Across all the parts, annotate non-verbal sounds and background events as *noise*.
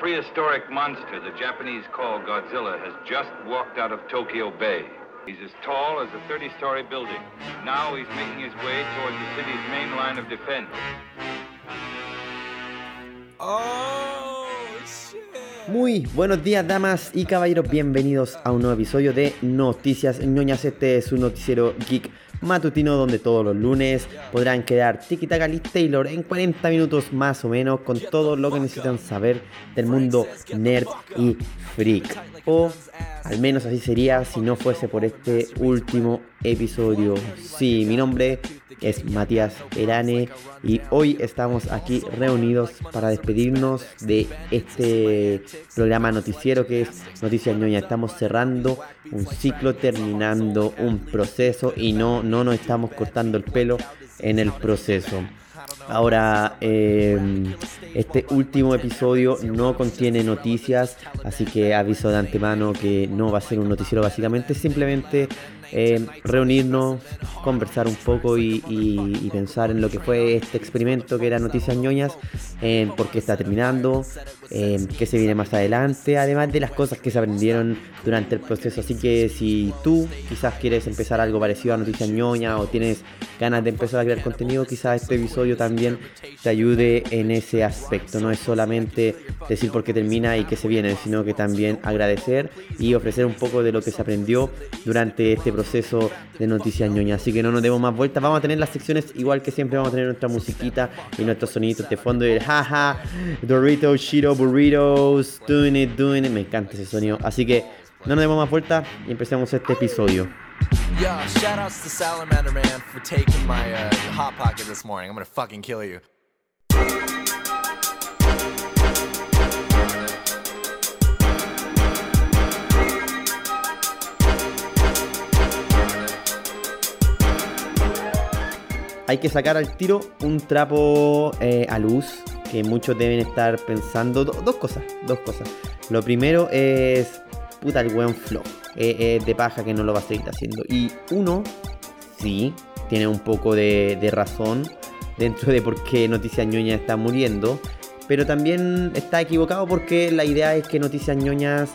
prehistoric monster the Japanese call Godzilla has just walked out of Tokyo Bay. He's as tall as a 30-story building. Now he's making his way towards the city's main line of defense. Oh, Muy buenos días, damas y caballeros. Bienvenidos a un nuevo episodio de Noticias ñoñas. Este es un noticiero geek matutino donde todos los lunes podrán quedar Tiki Taka Taylor en 40 minutos más o menos con todo lo que necesitan saber del mundo nerd y freak. O al menos así sería si no fuese por este último episodio. Sí, mi nombre es Matías Erane y hoy estamos aquí reunidos para despedirnos de este programa noticiero que es Noticias Ñoña. Estamos cerrando un ciclo, terminando un proceso y no, no nos estamos cortando el pelo en el proceso. Ahora, em, este último episodio no contiene noticias, así que aviso de antemano que no va a ser un noticiero básicamente, simplemente em, reunirnos, conversar un poco y, pensar en lo que fue este experimento que era Noticias ñoñas, en por qué está terminando, en qué se viene más adelante, además de las cosas que se aprendieron durante el proceso. Así que si tú quizás quieres empezar algo parecido a Noticias ñoñas o tienes ganas de empezar a crear contenido, quizás este episodio también te ayude en ese aspecto. No es solamente decir por qué termina y qué se viene, sino que también agradecer y ofrecer un poco de lo que se aprendió durante este proceso de Noticias ñoña. Así que no nos demos más vueltas. Vamos a tener las secciones igual que siempre. Vamos a tener nuestra musiquita y nuestros sonidos de fondo. Y el jaja, Doritos, Shiro, Burritos, doing it, doing it. Me encanta ese sonido. Así que no nos demos más vueltas y empecemos este episodio. Yeah, shout outs to Salamander Man for taking my uh, hot pocket this morning. I'm gonna fucking kill you. Hay que sacar al tiro un trapo eh, a luz que muchos deben estar pensando. dos cosas, dos cosas. Lo primero es puta, el buen flow. Es de paja que no lo va a seguir haciendo. Y uno, sí, tiene un poco de, razón dentro de por qué Noticias Ñoñas está muriendo. Pero también está equivocado porque la idea es que Noticias Ñoñas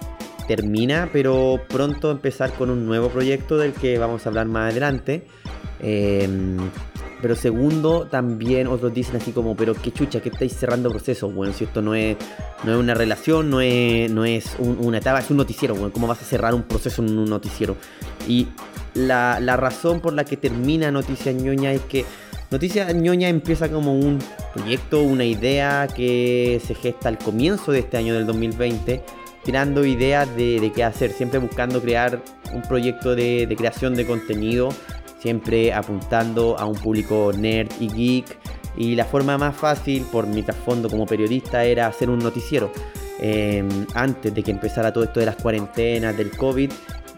termina, pero pronto empezar con un nuevo proyecto del que vamos a hablar más adelante. Eh, pero segundo, también otros dicen así como, pero qué chucha, que estáis cerrando procesos, bueno, si esto no es, no es una relación, no es, no es una etapa, es un noticiero, bueno, ¿cómo vas a cerrar un proceso en un noticiero? Y la, razón por la que termina Noticia ñoña es que Noticia ñoña empieza como un proyecto, una idea que se gesta al comienzo de este año del 2020 tirando ideas de, qué hacer, siempre buscando crear un proyecto de, de, creación de contenido siempre apuntando a un público nerd y geek. Y la forma más fácil, por mi trasfondo como periodista, era hacer un noticiero. Em, antes de que empezara todo esto de las cuarentenas, del COVID,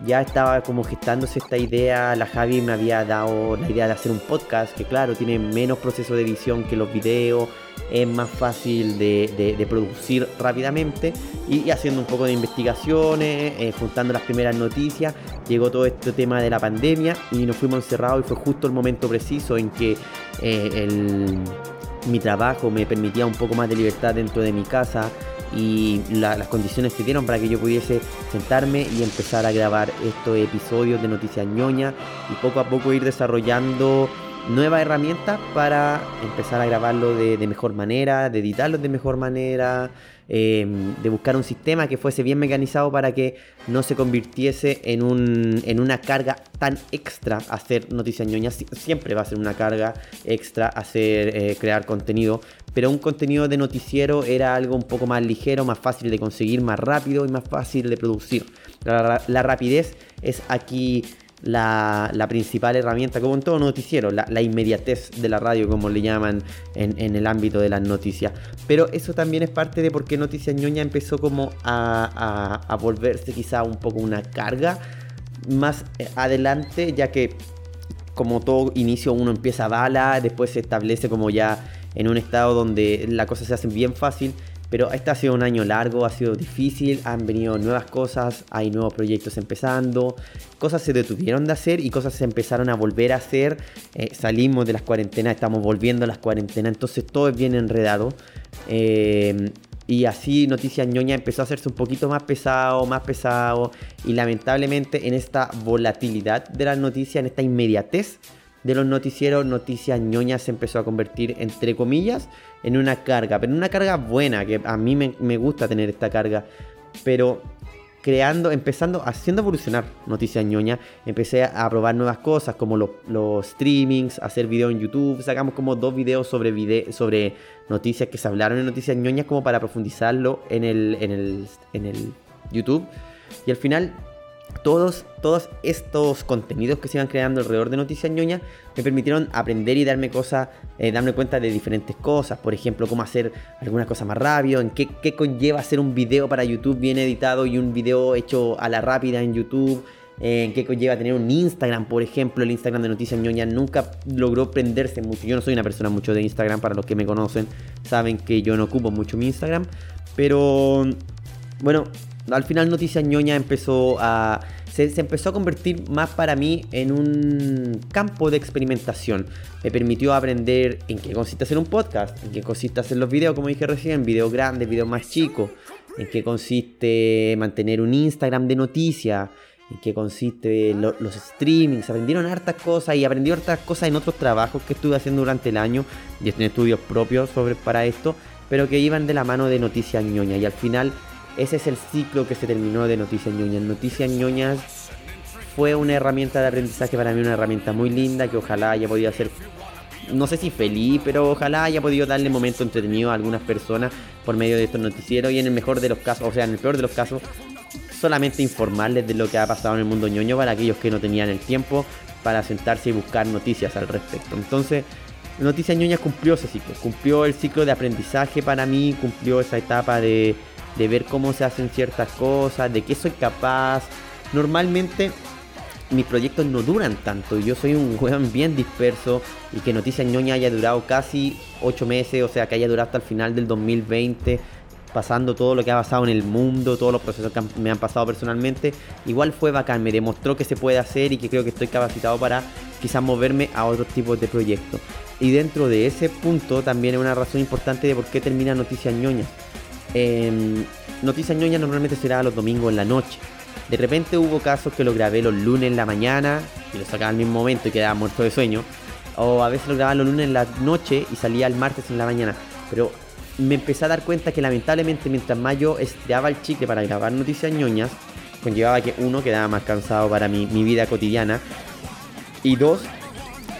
ya estaba como gestándose esta idea. La Javi me había dado la idea de hacer un podcast que, claro, tiene menos proceso de edición que los videos, es más fácil de, producir rápidamente. Y, haciendo un poco de investigaciones, eh, juntando las primeras noticias, llegó todo este tema de la pandemia y nos fuimos encerrados y fue justo el momento preciso en que eh, mi trabajo me permitía un poco más de libertad dentro de mi casa y las condiciones que dieron para que yo pudiese sentarme y empezar a grabar estos episodios de Noticias ñoña y poco a poco ir desarrollando nuevas herramientas para empezar a grabarlo de, mejor manera, de editarlo de mejor manera, em, de buscar un sistema que fuese bien mecanizado para que no se convirtiese en, un, en una carga tan extra hacer noticias ñoñas. Siempre va a ser una carga extra hacer, eh, crear contenido, pero un contenido de noticiero era algo un poco más ligero, más fácil de conseguir, más rápido y más fácil de producir. la rapidez es aquí la, principal herramienta, como en todo noticiero, la, inmediatez de la radio, como le llaman en, el ámbito de las noticias. Pero eso también es parte de por qué Noticias ñoña empezó como a, volverse quizá un poco una carga más adelante, ya que como todo inicio uno empieza a bala, después se establece como ya en un estado donde la cosa se hace bien fácil pero este ha sido un año largo, ha sido difícil, han venido nuevas cosas, hay nuevos proyectos empezando, cosas se detuvieron de hacer y cosas se empezaron a volver a hacer. Eh, salimos de las cuarentenas, estamos volviendo a las cuarentenas, entonces todo es bien enredado. Eh, y así Noticias Ñoña empezó a hacerse un poquito más pesado, más pesado. Y lamentablemente en esta volatilidad de las noticias, en esta inmediatez de los noticieros, Noticias Ñoña se empezó a convertir, entre comillas, en una carga. Pero una carga buena, que a mí me, gusta tener esta carga. Pero creando, empezando, haciendo evolucionar Noticias Ñoña. Empecé a probar nuevas cosas como los, streamings, hacer videos en YouTube. Sacamos como dos videos sobre, sobre noticias que se hablaron en Noticias Ñoñas como para profundizarlo en el, en el, en el YouTube. Y al final todos, todos estos contenidos que se iban creando alrededor de Noticias Ñoña me permitieron aprender y darme cosas, eh, darme cuenta de diferentes cosas. Por ejemplo, cómo hacer algunas cosas más rápido, en qué, qué, conlleva hacer un video para YouTube bien editado y un video hecho a la rápida en YouTube. Eh, en qué conlleva tener un Instagram, por ejemplo, el Instagram de Noticias Ñoña nunca logró prenderse mucho. Yo no soy una persona mucho de Instagram, para los que me conocen saben que yo no ocupo mucho mi Instagram. Pero bueno, al final Noticias Ñoña empezó a... Se, empezó a convertir más para mí en un campo de experimentación. Me permitió aprender en qué consiste hacer un podcast, en qué consiste hacer los videos, como dije recién, videos grandes, videos más chicos, en qué consiste mantener un Instagram de noticias, en qué consiste los streamings. Aprendieron hartas cosas y aprendí hartas cosas en otros trabajos que estuve haciendo durante el año y en estudios propios sobre, para esto, pero que iban de la mano de Noticias Ñoña y al final ese es el ciclo que se terminó de Noticias Ñoñas. Noticias Ñoñas fue una herramienta de aprendizaje para mí, una herramienta muy linda que ojalá haya podido hacer, no sé si feliz, pero ojalá haya podido darle momento entretenido a algunas personas por medio de estos noticieros y en el mejor de los casos, o sea, en el peor de los casos, solamente informarles de lo que ha pasado en el mundo ñoño para aquellos que no tenían el tiempo para sentarse y buscar noticias al respecto. Entonces, Noticias Ñoñas cumplió ese ciclo, cumplió el ciclo de aprendizaje para mí, cumplió esa etapa de de ver cómo se hacen ciertas cosas, de qué soy capaz. Normalmente mis proyectos no duran tanto. Yo soy un *laughs* weón bien disperso y que Noticias Ñoña haya durado casi 8 meses, o sea, que haya durado hasta el final del 2020, pasando todo lo que ha pasado en el mundo, todos los procesos que me han pasado personalmente. Igual fue bacán, me demostró que se puede hacer y que creo que estoy capacitado para quizás moverme a otros tipos de proyectos. Y dentro de ese punto también es una razón importante de por qué termina Noticias Ñoña. Eh, Noticias ñoñas normalmente será los domingos en la noche. De repente hubo casos que lo grabé los lunes en la mañana y lo sacaba al mismo momento y quedaba muerto de sueño. O a veces lo grababa los lunes en la noche y salía el martes en la mañana. Pero me empecé a dar cuenta que lamentablemente mientras más yo estiraba el chicle para grabar noticias ñoñas, conllevaba que uno quedaba más cansado para mi, vida cotidiana. Y dos,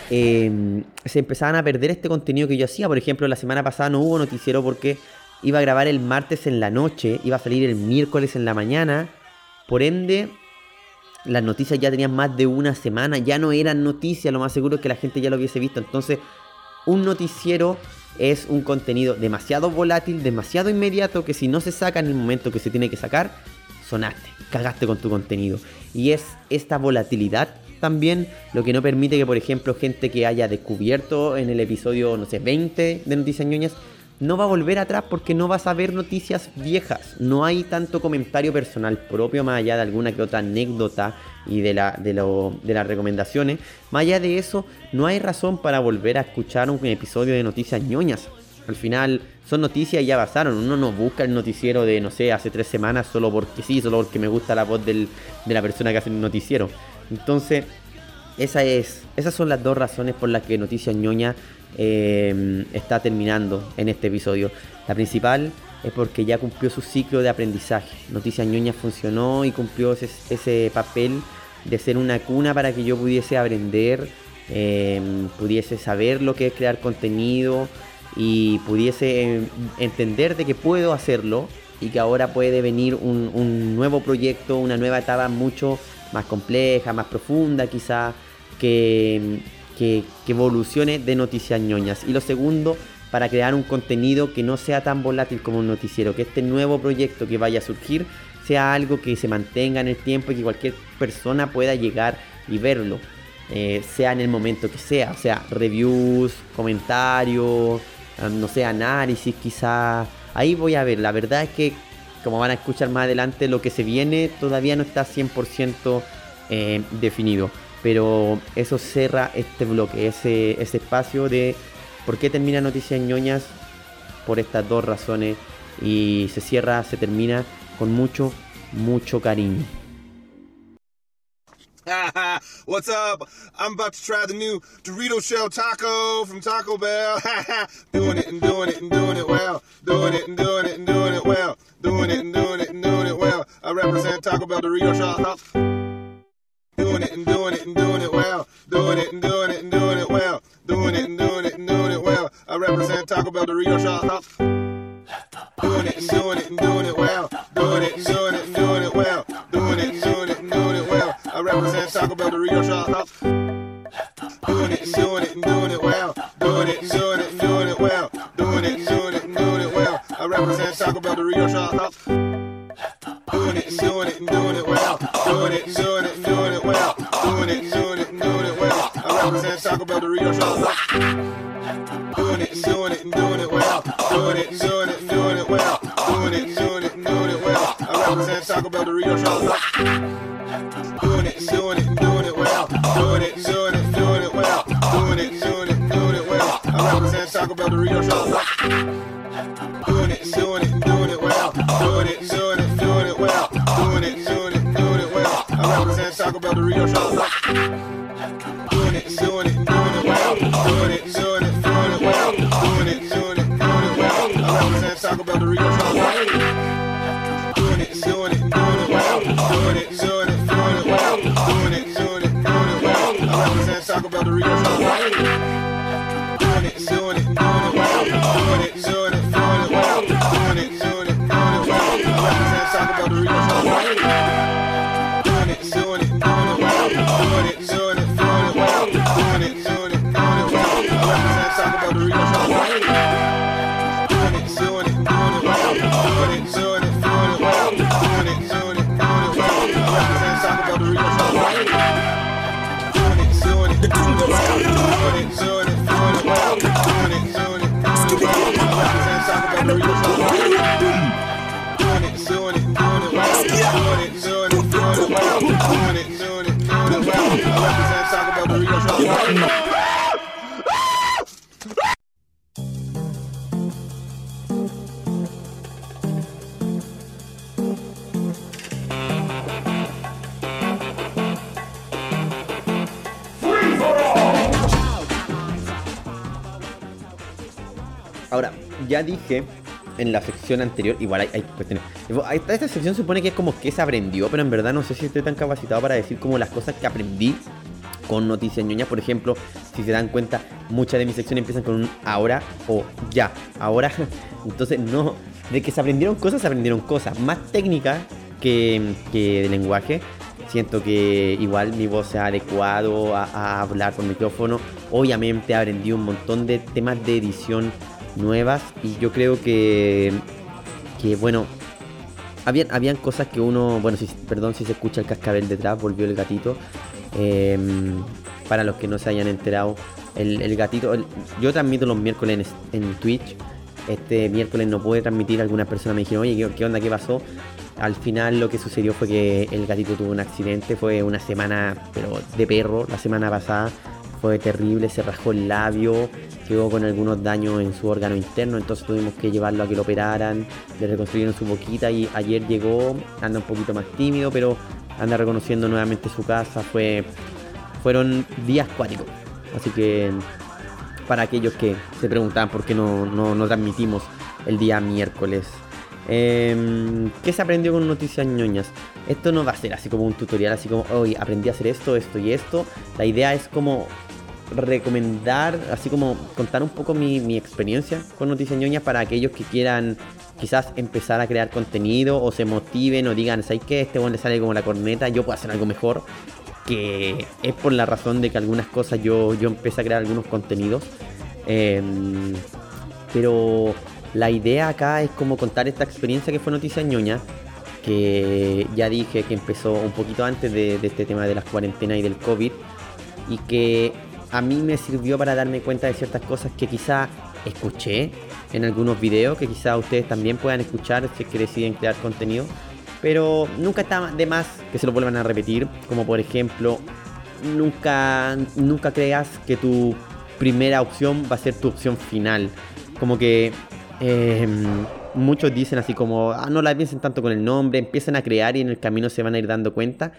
em, se empezaban a perder este contenido que yo hacía. Por ejemplo, la semana pasada no hubo noticiero porque iba a grabar el martes en la noche, iba a salir el miércoles en la mañana. Por ende, las noticias ya tenían más de una semana, ya no eran noticias, lo más seguro es que la gente ya lo hubiese visto. Entonces, un noticiero es un contenido demasiado volátil, demasiado inmediato, que si no se saca en el momento que se tiene que sacar, sonaste, cagaste con tu contenido. Y es esta volatilidad también lo que no permite que, por ejemplo, gente que haya descubierto en el episodio, no sé, 20 de Noticias Ñoñas, no va a volver atrás porque no vas a ver noticias viejas. No hay tanto comentario personal propio, más allá de alguna que otra anécdota y de, la, de, de las recomendaciones. Más allá de eso, no hay razón para volver a escuchar un episodio de noticias ñoñas. Al final son noticias y ya pasaron. Uno no busca el noticiero de, no sé, hace tres semanas solo porque sí, solo porque me gusta la voz de la persona que hace el noticiero. Entonces, esa es, esas son las dos razones por las que Noticias ñoñas Em, está terminando en este episodio. La principal es porque ya cumplió su ciclo de aprendizaje. Noticias Ñoña funcionó y cumplió ese, papel de ser una cuna para que yo pudiese aprender, em, pudiese saber lo que es crear contenido y pudiese em, entender de que puedo hacerlo y que ahora puede venir un, un nuevo proyecto, una nueva etapa mucho más compleja, más profunda quizá, que, que, evolucione de noticias ñoñas. Y lo segundo, para crear un contenido que no sea tan volátil como un noticiero, que este nuevo proyecto que vaya a surgir sea algo que se mantenga en el tiempo y que cualquier persona pueda llegar y verlo, eh, sea en el momento que sea, o sea, reviews, comentarios, no sé, análisis quizás, ahí voy a ver, la verdad es que como van a escuchar más adelante, lo que se viene todavía no está 100% eh, definido. Pero eso cerra este bloque, ese, ese espacio de por qué termina Noticias ñoñas por estas dos razones y se cierra, se termina con mucho, mucho cariño. *laughs* What's up? I'm about to try the new Dorito Shell Taco from Taco Bell. *laughs* doing it and doing it and doing it well. Doing it and doing it and doing it well. Doing it and doing it and doing it well. I represent Taco Bell Dorito Shell Doing it and doing it and doing it well. Doing it and doing it and doing it well. Doing it and doing it and doing it well. I represent Taco Bell Dorito Shell Doing it and doing it and doing it well. Doing it and doing it and doing it well. Doing it and doing it and doing it well. I represent Taco Bell Dorito Shop. Doing it and doing it and doing it well. Doing it and doing it and doing it well. Doing it and doing it and doing it well. I represent Taco Bell Dorito Shop. It doing it doing it well. Doing it doing it doing it well. I represent Taco Bell Dorito Ahora, ya dije en la sección anterior, igual hay, hay cuestiones. Esta, sección supone que es como que se aprendió, pero en verdad no sé si estoy tan capacitado para decir como las cosas que aprendí con noticias ñoñas. Por ejemplo, si se dan cuenta, muchas de mis secciones empiezan con un ahora o ya. Ahora, *laughs* entonces no. De que se aprendieron cosas, se aprendieron cosas más técnicas que, que de lenguaje. Siento que igual mi voz se ha adecuado a, a hablar por micrófono. Obviamente aprendí un montón de temas de edición nuevas y yo creo que, que bueno, habían, habían cosas que uno, bueno, si, perdón si se escucha el cascabel detrás, volvió el gatito. Eh, para los que no se hayan enterado, el, el gatito, el- yo transmito los miércoles en, en Twitch. Este miércoles no pude transmitir, algunas personas me dijeron, oye, ¿qué, qué onda? ¿Qué pasó? Al final lo que sucedió fue que el gatito tuvo un accidente, fue una semana, pero de perro, la semana pasada. Fue terrible, se rascó el labio, quedó con algunos daños en su órgano interno, entonces tuvimos que llevarlo a que lo operaran, le reconstruyeron su boquita y ayer llegó, anda un poquito más tímido, pero anda reconociendo nuevamente su casa, fue, fueron días cuáticos. Así que para aquellos que se preguntaban por qué no, no, no transmitimos el día miércoles. Em, ¿Qué se aprendió con noticias ñoñas? Esto no va a ser así como un tutorial, así como, hoy aprendí a hacer esto, esto y esto. La idea es como recomendar, así como contar un poco mi, experiencia con noticias ñoñas para aquellos que quieran quizás empezar a crear contenido o se motiven o digan, ¿sabes qué? Este bueno le sale como la corneta, yo puedo hacer algo mejor. Que es por la razón de que algunas cosas yo, yo empecé a crear algunos contenidos. Em, pero la idea acá es como contar esta experiencia que fue Noticia ñoña, que ya dije que empezó un poquito antes de, de este tema de las cuarentenas y del COVID, y que a mí me sirvió para darme cuenta de ciertas cosas que quizá escuché en algunos videos, que quizá ustedes también puedan escuchar si es que deciden crear contenido, pero nunca está de más que se lo vuelvan a repetir, como por ejemplo, nunca, nunca creas que tu primera opción va a ser tu opción final. Como que, eh, muchos dicen así como, ah, no la piensen tanto con el nombre, empiezan a crear y en el camino se van a ir dando cuenta.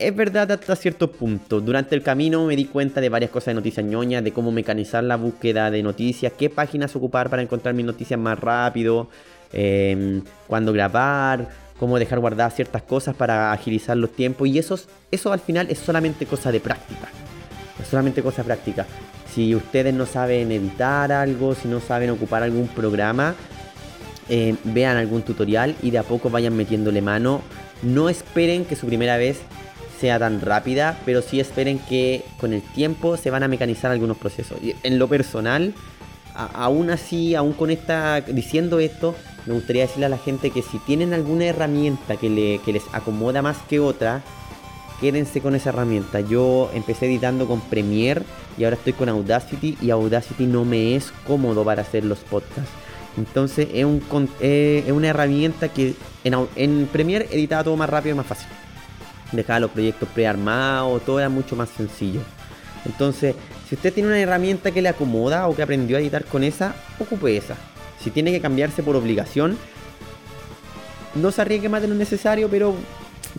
Es verdad hasta cierto punto. Durante el camino me di cuenta de varias cosas de noticias ñoñas, de cómo mecanizar la búsqueda de noticias, qué páginas ocupar para encontrar mis noticias más rápido, eh, cuándo grabar, cómo dejar guardadas ciertas cosas para agilizar los tiempos. Y eso, eso al final es solamente cosa de práctica. Es solamente cosa práctica. Si ustedes no saben editar algo, si no saben ocupar algún programa, eh, vean algún tutorial y de a poco vayan metiéndole mano. No esperen que su primera vez sea tan rápida, pero sí esperen que con el tiempo se van a mecanizar algunos procesos. En lo personal, aún así, aún con esta, diciendo esto, me gustaría decirle a la gente que si tienen alguna herramienta que, les acomoda más que otra, quédense con esa herramienta. Yo empecé editando con Premiere y ahora estoy con Audacity y Audacity no me es cómodo para hacer los podcasts. Entonces es, un, es una herramienta que en, en Premiere editaba todo más rápido y más fácil dejaba los proyectos prearmados, todo era mucho más sencillo. Entonces, si usted tiene una herramienta que le acomoda o que aprendió a editar con esa, ocupe esa. Si tiene que cambiarse por obligación, no se arriesgue más de lo necesario, pero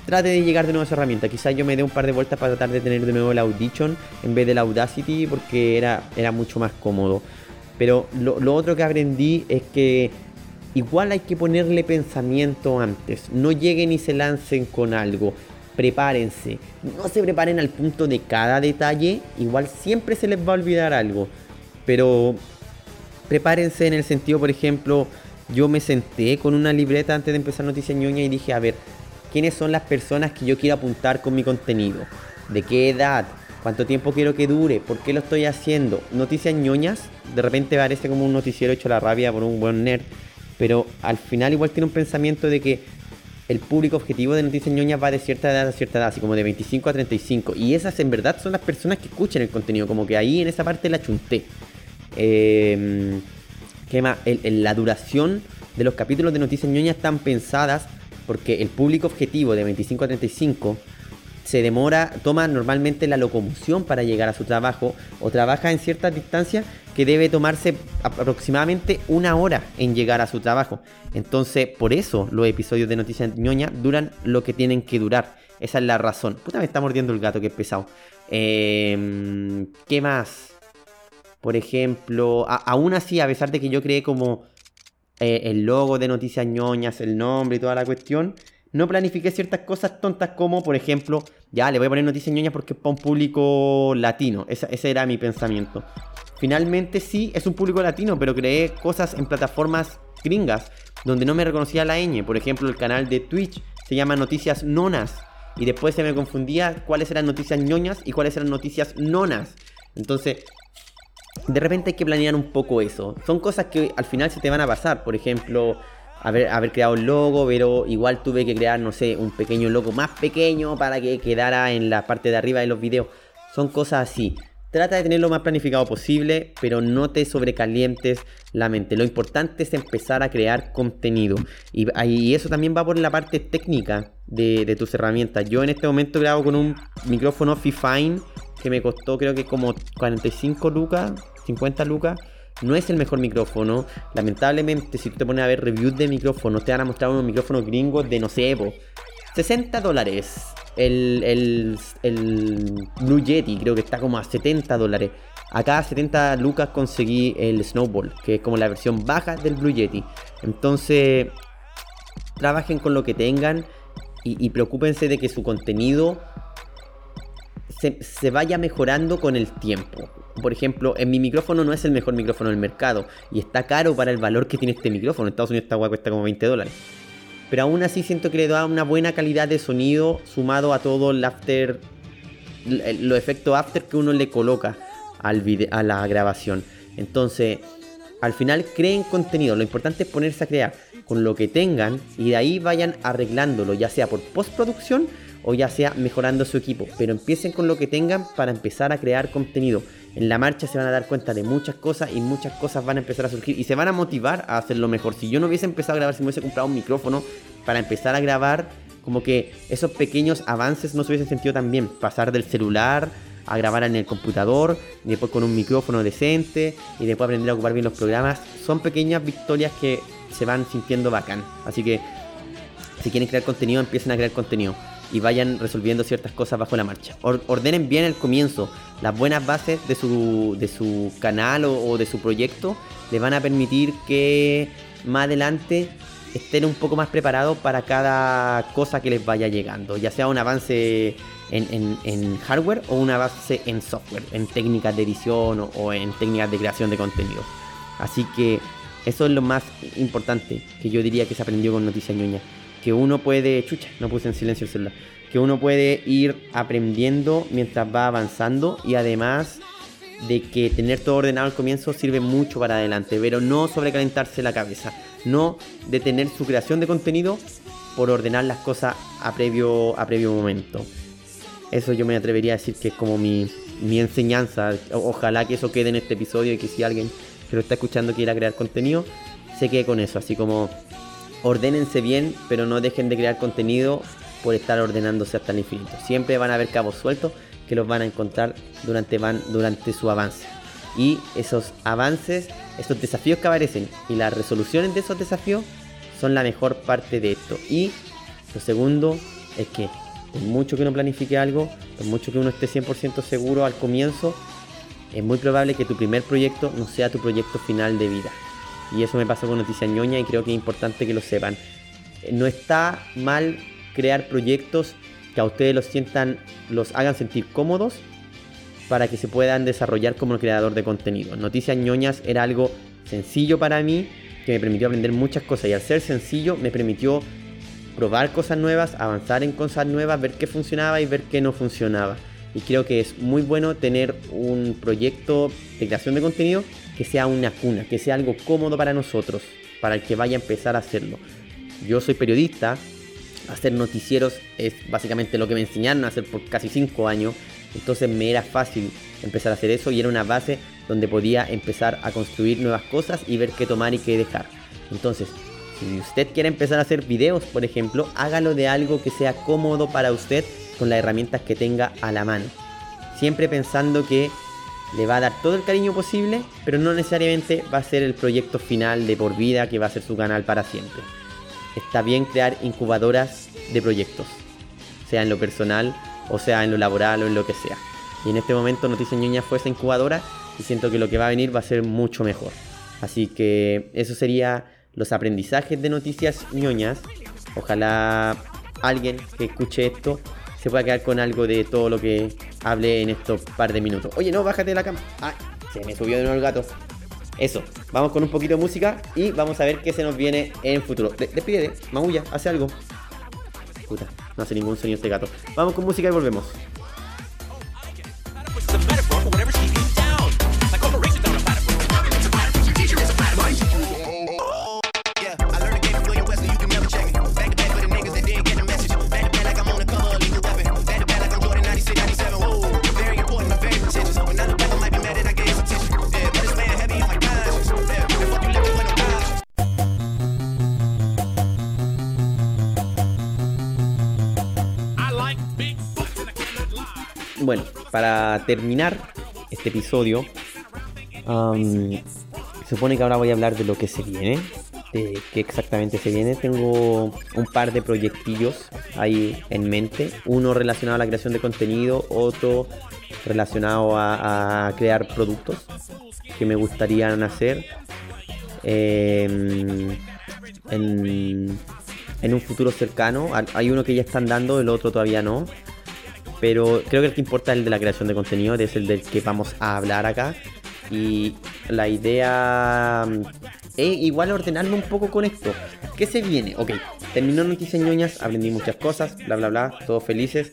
trate de llegar de nuevo a esa herramienta. Quizás yo me dé un par de vueltas para tratar de tener de nuevo el Audition en vez del Audacity porque era, era mucho más cómodo. Pero lo, lo otro que aprendí es que igual hay que ponerle pensamiento antes. No lleguen y se lancen con algo prepárense. No se preparen al punto de cada detalle, igual siempre se les va a olvidar algo. Pero prepárense en el sentido, por ejemplo, yo me senté con una libreta antes de empezar Noticias Ñoña y dije, a ver, ¿quiénes son las personas que yo quiero apuntar con mi contenido? ¿De qué edad? ¿Cuánto tiempo quiero que dure? ¿Por qué lo estoy haciendo? Noticias ñoñas, de repente parece como un noticiero hecho a la rabia por un buen nerd, pero al final igual tiene un pensamiento de que el público objetivo de Noticias Ñoñas va de cierta edad a cierta edad, así como de 25 a 35. Y esas en verdad son las personas que escuchan el contenido, como que ahí en esa parte la chunté. Eh, ¿Qué más? la duración de los capítulos de Noticias Ñoñas están pensadas porque el público objetivo de 25 a 35 se demora, toma normalmente la locomoción para llegar a su trabajo o trabaja en ciertas distancias que debe tomarse aproximadamente una hora en llegar a su trabajo. Entonces, por eso los episodios de Noticias ñoña duran lo que tienen que durar. Esa es la razón. Puta, me está mordiendo el gato, que es pesado. Em, ¿Qué más? Por ejemplo, aún así, a pesar de que yo creé como eh, el logo de Noticias ñoñas, el nombre y toda la cuestión, no planifiqué ciertas cosas tontas como, por ejemplo, ya le voy a poner noticias ñoñas porque es para un público latino. ese era mi pensamiento. Finalmente sí, es un público latino, pero creé cosas en plataformas gringas donde no me reconocía la ñ. Por ejemplo, el canal de Twitch se llama Noticias Nonas. Y después se me confundía cuáles eran noticias ñoñas y cuáles eran noticias nonas. Entonces, de repente hay que planear un poco eso. Son cosas que al final se te van a pasar. Por ejemplo, haber, haber creado el logo, pero igual tuve que crear, no sé, un pequeño logo más pequeño para que quedara en la parte de arriba de los videos. Son cosas así. Trata de tener lo más planificado posible, pero no te sobrecalientes la mente. Lo importante es empezar a crear contenido. Y, eso también va por la parte técnica de, de, tus herramientas. Yo en este momento grabo con un micrófono Fifine que me costó creo que como 45 lucas, 50 lucas no es el mejor micrófono. Lamentablemente, si tú te pones a ver reviews de micrófonos, te van a mostrar unos micrófonos gringos de no sé, 60 dólares. El, el, el, Blue Yeti creo que está como a 70 dólares. Acá a 70 lucas conseguí el Snowball, que es como la versión baja del Blue Yeti. Entonces, trabajen con lo que tengan y, y preocúpense de que su contenido se, vaya mejorando con el tiempo. Por ejemplo, en mi micrófono no es el mejor micrófono del mercado y está caro para el valor que tiene este micrófono. En Estados Unidos esta cuesta como 20 dólares. Pero aún así siento que le da una buena calidad de sonido sumado a todo el after, los efectos after que uno le coloca al a la grabación. Entonces, al final creen contenido. Lo importante es ponerse a crear con lo que tengan y de ahí vayan arreglándolo, ya sea por postproducción o ya sea mejorando su equipo. Pero empiecen con lo que tengan para empezar a crear contenido. En la marcha se van a dar cuenta de muchas cosas y muchas cosas van a empezar a surgir y se van a motivar a hacerlo mejor. Si yo no hubiese empezado a grabar, si me hubiese comprado un micrófono para empezar a grabar, como que esos pequeños avances no se hubiesen sentido tan bien. Pasar del celular a grabar en el computador, y después con un micrófono decente y después aprender a ocupar bien los programas. Son pequeñas victorias que se van sintiendo bacán. Así que si quieren crear contenido, empiecen a crear contenido y vayan resolviendo ciertas cosas bajo la marcha. ordenen bien el comienzo. Las buenas bases de su, de su canal o, de su proyecto les van a permitir que más adelante estén un poco más preparados para cada cosa que les vaya llegando, ya sea un avance en, hardware o un avance en software, en técnicas de edición o, en técnicas de creación de contenido. Así que eso es lo más importante que yo diría que se aprendió con Noticias Ñoña que uno puede, chucha, no puse en silencio el celular, que uno puede ir aprendiendo mientras va avanzando y además de que tener todo ordenado al comienzo sirve mucho para adelante, pero no sobrecalentarse la cabeza, no detener su creación de contenido por ordenar las cosas a previo, a previo momento. Eso yo me atrevería a decir que es como mi, mi enseñanza. ojalá que eso quede en este episodio y que si alguien que lo está escuchando quiera crear contenido, se quede con eso. Así como ordénense bien, pero no dejen de crear contenido por estar ordenándose hasta el infinito. Siempre van a haber cabos sueltos que los van a encontrar durante, van, durante su avance. Y esos avances, esos desafíos que aparecen y las resoluciones de esos desafíos son la mejor parte de esto. Y lo segundo es que por mucho que uno planifique algo, por mucho que uno esté 100% seguro al comienzo, es muy probable que tu primer proyecto no sea tu proyecto final de vida. Y eso me pasó con Noticias Ñoña y creo que es importante que lo sepan. No está mal crear proyectos que a ustedes los sientan, los hagan sentir cómodos para que se puedan desarrollar como creador de contenido. Noticias Ñoñas era algo sencillo para mí, que me permitió aprender muchas cosas y al ser sencillo me permitió probar cosas nuevas, avanzar en cosas nuevas, ver qué funcionaba y ver qué no funcionaba. Y creo que es muy bueno tener un proyecto de creación de contenido que sea una cuna, que sea algo cómodo para nosotros, para el que vaya a empezar a hacerlo. Yo soy periodista, hacer noticieros es básicamente lo que me enseñaron a hacer por casi 5 años, entonces me era fácil empezar a hacer eso y era una base donde podía empezar a construir nuevas cosas y ver qué tomar y qué dejar. Entonces, si usted quiere empezar a hacer videos, por ejemplo, hágalo de algo que sea cómodo para usted con las herramientas que tenga a la mano. Siempre pensando que le va a dar todo el cariño posible, pero no necesariamente va a ser el proyecto final de por vida que va a ser su canal para siempre. Está bien crear incubadoras de proyectos, sea en lo personal o sea en lo laboral o en lo que sea. Y en este momento Noticias Ñoña fue esa incubadora y siento que lo que va a venir va a ser mucho mejor. Así que eso sería los aprendizajes de Noticias Ñoñas. Ojalá alguien que escuche esto se pueda quedar con algo de todo lo que hablé en estos par de minutos. Oye, no, bájate de la cama. Ay, se me subió de nuevo el gato. Eso, vamos con un poquito de música y vamos a ver qué se nos viene en futuro. despídete, Magulla, hace algo. Puta, no hace ningún sonido este gato. Vamos con música y volvemos. Terminar este episodio, se supone que ahora voy a hablar de lo que se viene, de qué exactamente se viene. Tengo un par de proyectillos ahí en mente, uno relacionado a la creación de contenido, otro relacionado a, crear productos que me gustaría hacer. Em, en, un futuro cercano. Hay uno que ya están dando, el otro todavía no. Pero creo que el que importa es el de la creación de contenido, es el del que vamos a hablar acá. Y la idea mm, es igual ordenarme un poco con esto. ¿Qué se viene? Ok, terminó Noticias Ñoñas, aprendí muchas cosas, bla bla bla, todos felices.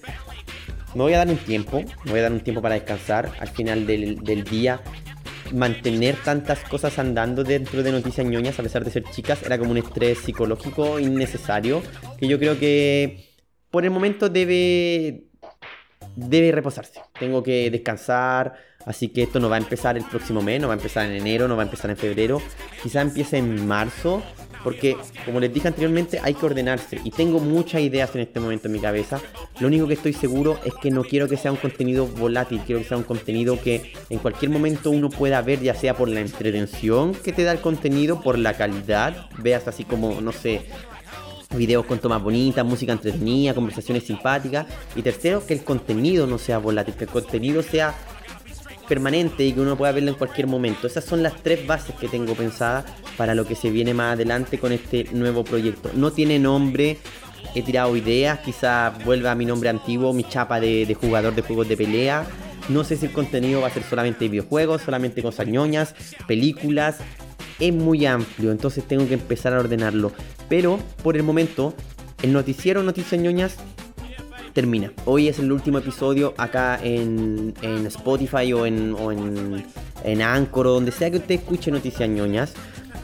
Me voy a dar un tiempo, me voy a dar un tiempo para descansar al final del, día. Mantener tantas cosas andando dentro de Noticias Ñoñas, a pesar de ser chicas, era como un estrés psicológico innecesario. Que yo creo que por el momento debe, debe reposarse. Tengo que descansar. Así que esto no va a empezar el próximo mes, no va a empezar en enero, no va a empezar en febrero. Quizá empiece en marzo. porque como les dije anteriormente hay que ordenarse y tengo muchas ideas en este momento en mi cabeza. Lo único que estoy seguro es que no quiero que sea un contenido volátil, quiero que sea un contenido que en cualquier momento uno pueda ver, ya sea por la entretención que te da el contenido, por la calidad, veas así como, no sé, videos con tomas bonitas, música entretenida, conversaciones simpáticas. Y tercero, que el contenido no sea volátil, que el contenido sea permanente y que uno pueda verlo en cualquier momento. Esas son las tres bases que tengo pensadas para lo que se viene más adelante con este nuevo proyecto. No tiene nombre, he tirado ideas, quizás vuelva a mi nombre antiguo, mi chapa de, jugador de juegos de pelea. No sé si el contenido va a ser solamente videojuegos, solamente cosas ñoñas, películas. Es muy amplio, entonces tengo que empezar a ordenarlo. Pero por el momento, el noticiero Noticias ñoñas termina. Hoy es el último episodio acá en, Spotify o en, o en, en o donde sea que usted escuche noticias ñoñas.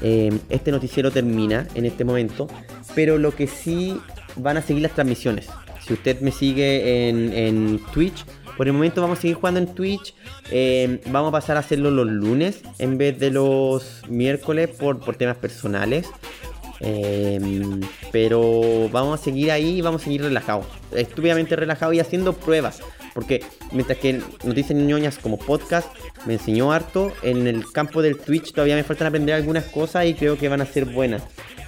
Eh, este noticiero termina en este momento, pero lo que sí van a seguir las transmisiones. Si usted me sigue en, Twitch, por el momento vamos a seguir jugando en Twitch. Eh, vamos a pasar a hacerlo los lunes en vez de los miércoles por, por temas personales. Em, pero vamos a seguir ahí y vamos a seguir relajados. Estúpidamente relajados y haciendo pruebas. Porque mientras que Noticias ñoñas como podcast me enseñó harto, en el campo del Twitch todavía me faltan aprender algunas cosas y creo que van a ser buenas.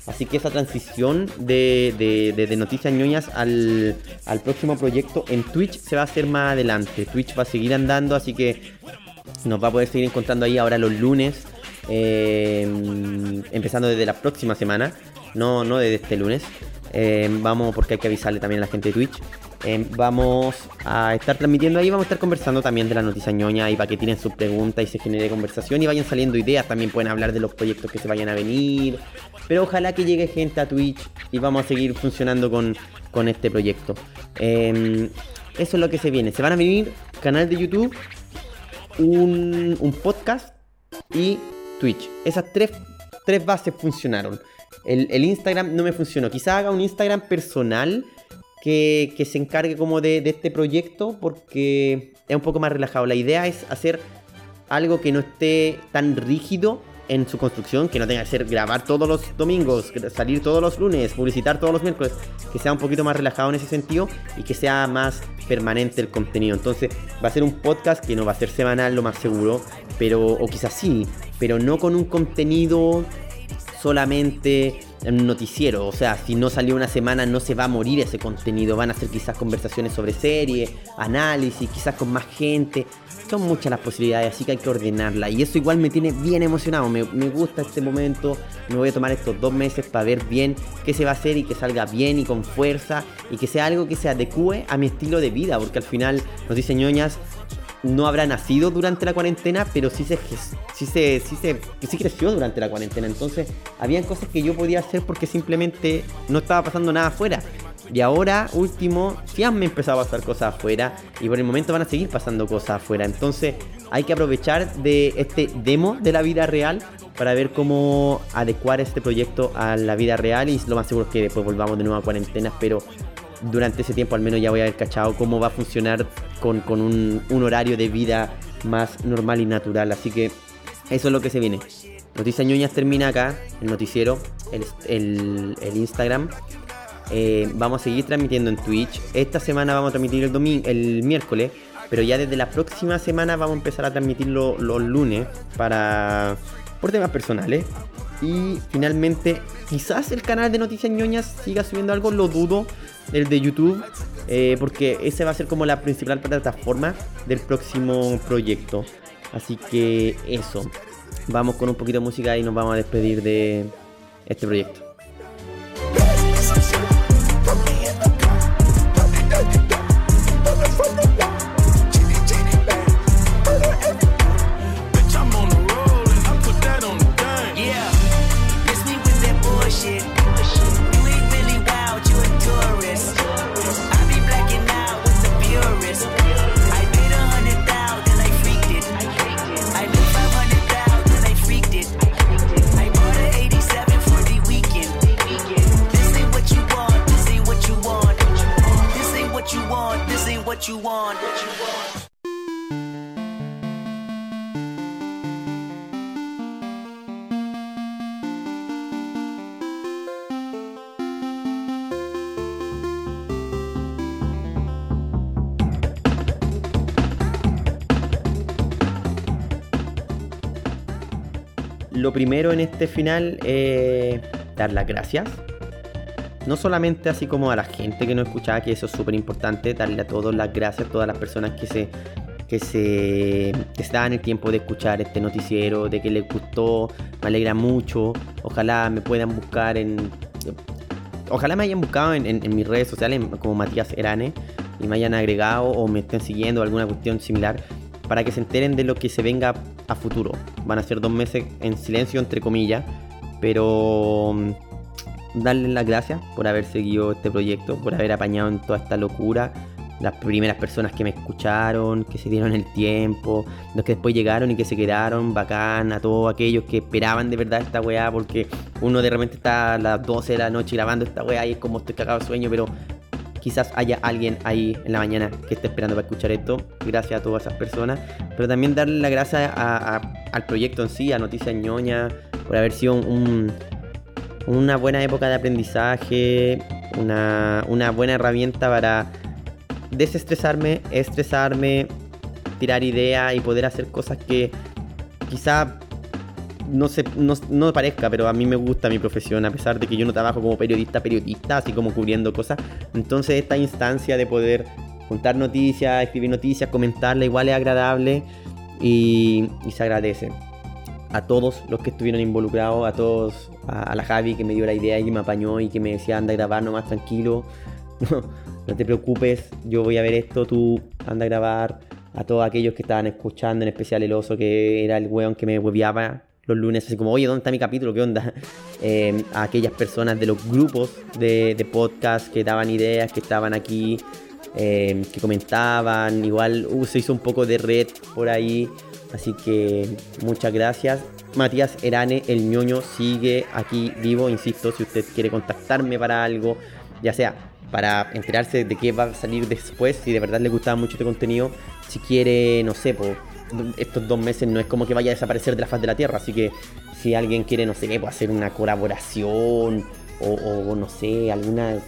Así que esa transición de, de, Noticias ñoñas al, al próximo proyecto en Twitch se va a hacer más adelante. Twitch va a seguir andando, así que nos va a poder seguir encontrando ahí ahora los lunes Em, empezando desde la próxima semana, no, no desde este lunes. Em, vamos, porque hay que avisarle también a la gente de Twitch. Em, vamos a estar transmitiendo ahí, vamos a estar conversando también de la noticia ñoña y para que tienen sus preguntas y se genere conversación y vayan saliendo ideas. También pueden hablar de los proyectos que se vayan a venir. Pero ojalá que llegue gente a Twitch y vamos a seguir funcionando con, con este proyecto. eso es lo que se viene. Se van a venir canal de YouTube, un, un podcast y Twitch. Esas tres, tres bases funcionaron. El, Instagram no me funcionó. Quizá haga un Instagram personal que, se encargue como de, de, este proyecto porque es un poco más relajado. La idea es hacer algo que no esté tan rígido en su construcción, que no tenga que ser grabar todos los domingos, salir todos los lunes, publicitar todos los miércoles, que sea un poquito más relajado en ese sentido y que sea más permanente el contenido. Entonces va a ser un podcast que no va a ser semanal, lo más seguro, pero, o quizás sí, pero no con un contenido solamente un noticiero. O sea, si no salió una semana no se va a morir ese contenido. Van a ser quizás conversaciones sobre serie, análisis, quizás con más gente. Son muchas las posibilidades, así que hay que ordenarla. Y eso igual me tiene bien emocionado. Me, gusta este momento. Me voy a tomar estos dos meses para ver bien qué se va a hacer y que salga bien y con fuerza. Y que sea algo que se adecue a mi estilo de vida. Porque al final, nos dice ñoñas, no habrá nacido durante la cuarentena, pero sí se, sí se, sí se, sí creció durante la cuarentena. Entonces, habían cosas que yo podía hacer porque simplemente no estaba pasando nada afuera. Y ahora, último, sí han empezado a pasar cosas afuera y por el momento van a seguir pasando cosas afuera. Entonces, hay que aprovechar de este demo de la vida real para ver cómo adecuar este proyecto a la vida real y lo más seguro es que después volvamos de nuevo a cuarentena, pero durante ese tiempo al menos ya voy a haber cachado cómo va a funcionar con, un, horario de vida más normal y natural. Así que eso es lo que se viene. Noticias ñoñas termina acá, el noticiero, el, Instagram. Eh, vamos a seguir transmitiendo en Twitch. Esta semana vamos a transmitir el domingo, el miércoles, pero ya desde la próxima semana vamos a empezar a transmitirlo los lunes para por temas personales. Y finalmente, quizás el canal de Noticias ñoñas siga subiendo algo, lo dudo, el de YouTube, eh, porque ese va a ser como la principal plataforma del próximo proyecto. Así que eso, vamos con un poquito de música y nos vamos a despedir de este proyecto. Primero en este final dar las gracias. No solamente así como a la gente que nos escuchaba, que eso es súper importante, darle a todos las gracias, a todas las personas que se que se, que el tiempo de escuchar este noticiero, de que les gustó, me alegra mucho. Ojalá me puedan buscar en. Ojalá me hayan buscado en, en, mis redes sociales como Matías Erane y me hayan agregado o me estén siguiendo alguna cuestión similar para que se enteren de lo que se venga a futuro. Van a ser dos meses en silencio, entre comillas, pero mm, darles las gracias por haber seguido este proyecto, por haber apañado en toda esta locura las primeras personas que me escucharon, que se dieron el tiempo, los que después llegaron y que se quedaron, bacán, a todos aquellos que esperaban de verdad esta weá, porque uno de repente está a las 12 de la noche grabando esta weá y es como estoy cagado de sueño, pero quizás haya alguien ahí en la mañana que esté esperando para escuchar esto. Gracias a todas esas personas, pero también darle la gracias al proyecto en sí, a Noticias Ñoña, por haber sido una buena época de aprendizaje, una, buena herramienta para desestresarme, estresarme, tirar ideas y poder hacer cosas que quizá no, se, no, parezca, pero a mí me gusta mi profesión, a pesar de que yo no trabajo como periodista, periodista, así como cubriendo cosas. Entonces esta instancia de poder contar noticias, escribir noticias, comentarla, igual es agradable y, se agradece. A todos los que estuvieron involucrados, a todos, a, la Javi que me dio la idea y que me apañó y que me decía anda a grabar nomás tranquilo. *laughs* no te preocupes, yo voy a ver esto, tú anda a grabar. A todos aquellos que estaban escuchando, en especial el oso, que era el weón que me hueveaba los lunes, así como, oye, ¿dónde está mi capítulo? ¿Qué onda? *laughs* Eh, a aquellas personas de los grupos de, podcast que daban ideas, que estaban aquí, eh, que comentaban. Igual uh, se hizo un poco de red por ahí. Así que muchas gracias. Matías Erane, el ñoño, sigue aquí vivo. Insisto, si usted quiere contactarme para algo, ya sea para enterarse de qué va a salir después, si de verdad le gustaba mucho este contenido, si quiere, no sé, pues estos dos meses no es como que vaya a desaparecer de la faz de la Tierra, así que si alguien quiere, no sé, pues hacer una colaboración o, no sé, alguna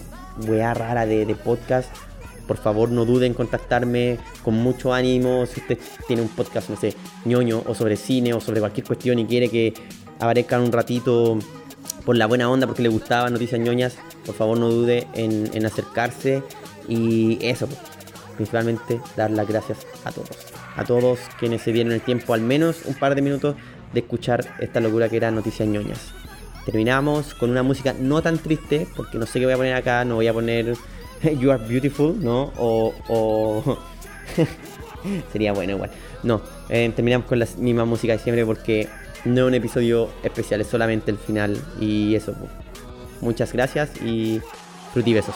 weá rara de, podcast, por favor no duden en contactarme con mucho ánimo, si usted tiene un podcast, no sé, ñoño o sobre cine o sobre cualquier cuestión y quiere que aparezcan un ratito por la buena onda, porque le gustaba Noticias ñoñas, por favor no dude en, acercarse. Y eso, pues, principalmente dar las gracias a todos, a todos quienes se dieron el tiempo, al menos un par de minutos, de escuchar esta locura que era Noticias ñoñas. Terminamos con una música no tan triste, porque no sé qué voy a poner acá, no voy a poner *laughs* You Are Beautiful, ¿no? O... *laughs* sería bueno igual. No, eh, terminamos con la misma música de siempre porque no es un episodio especial, es solamente el final. Y eso, muchas gracias y Frutibesos.